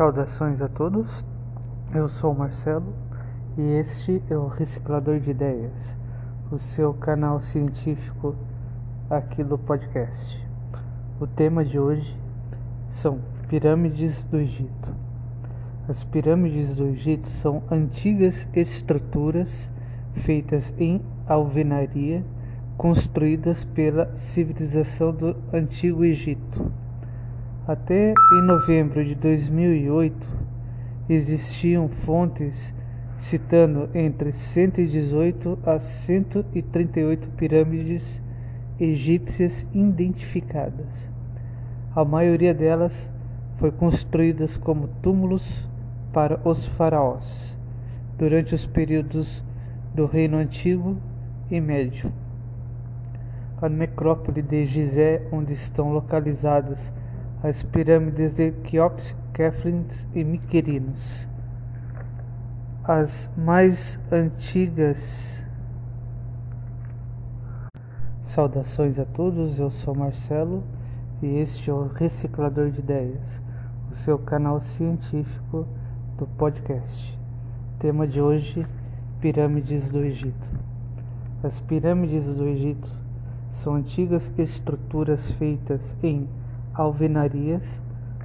Saudações a todos, eu sou o Marcelo e este é o Reciclador de Ideias, o seu canal científico aqui do podcast. O tema de hoje são Pirâmides do Egito. As pirâmides do Egito são antigas estruturas feitas em alvenaria construídas pela civilização do Antigo Egito até em novembro de 2008, existiam fontes citando entre 118 a 138 pirâmides egípcias identificadas. A maioria delas foi construídas como túmulos para os faraós durante os períodos do Reino Antigo e Médio. A necrópole de Gizé, onde estão localizadas as pirâmides de Quéops, Keflins e Miquerinos. As mais antigas. Saudações a todos, eu sou Marcelo e este é o Reciclador de Ideias, o seu canal científico do podcast. Tema de hoje: Pirâmides do Egito. As pirâmides do Egito são antigas estruturas feitas em alvenarias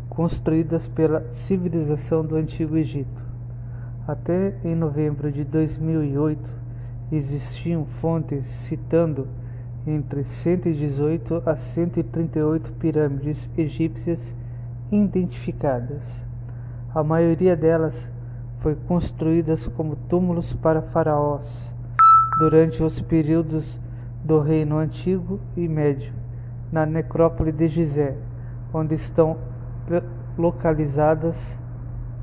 construídas pela civilização do Antigo Egito. Até em novembro de 2008, existiam fontes citando entre 118 a 138 pirâmides egípcias identificadas. A maioria delas foi construídas como túmulos para faraós durante os períodos do Reino Antigo e Médio, na necrópole de Gizé onde estão localizadas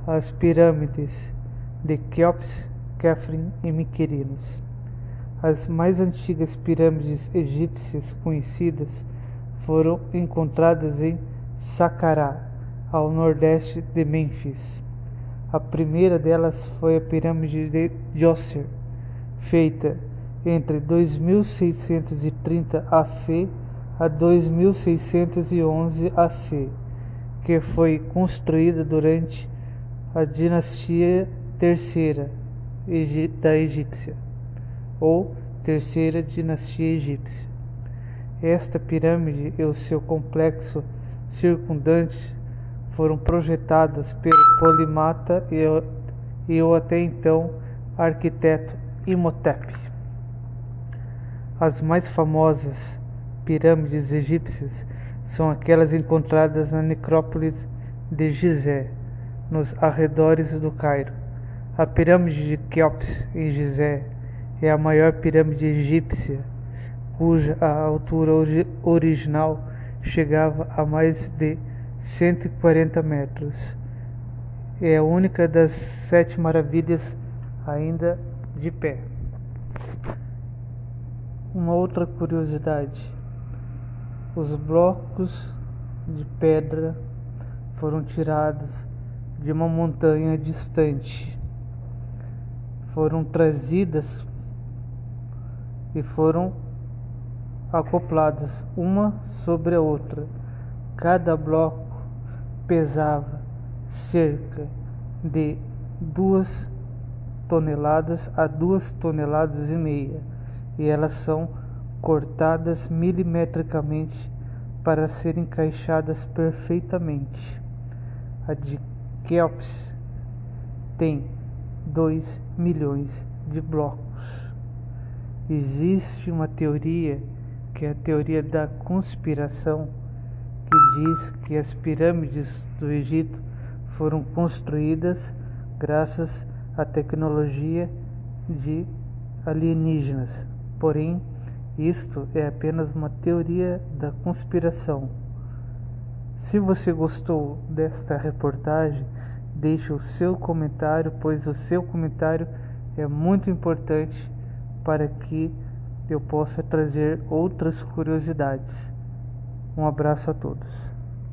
as pirâmides de Quéops, Kefren e Miquerinos. As mais antigas pirâmides egípcias conhecidas foram encontradas em Saqqara, ao nordeste de Mênfis. A primeira delas foi a pirâmide de Djoser, feita entre 2630 AC a 2611 AC, que foi construída durante a dinastia terceira da egípcia, ou terceira dinastia egípcia. Esta pirâmide e o seu complexo circundante foram projetadas pelo polimata e e o até então arquiteto Imhotep. As mais famosas pirâmides egípcias são aquelas encontradas na necrópole de Gizé, nos arredores do Cairo. A pirâmide de Quéops, em Gizé, é a maior pirâmide egípcia, cuja altura original chegava a mais de 140 metros. É a única das sete maravilhas ainda de pé. Uma outra curiosidade os blocos de pedra foram tirados de uma montanha distante, foram trazidas e foram acopladas uma sobre a outra. Cada bloco pesava cerca de duas toneladas a duas toneladas e meia, e elas são cortadas milimetricamente para serem encaixadas perfeitamente. A de Kelps tem 2 milhões de blocos. Existe uma teoria, que é a teoria da conspiração, que diz que as pirâmides do Egito foram construídas graças à tecnologia de alienígenas. Porém, isto é apenas uma teoria da conspiração. Se você gostou desta reportagem, deixe o seu comentário, pois o seu comentário é muito importante para que eu possa trazer outras curiosidades. Um abraço a todos.